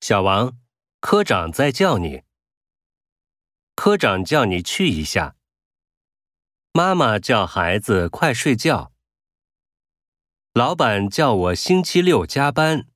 小王科长在叫你。科长叫你去一下。妈妈叫孩子快睡觉。老板叫我星期六加班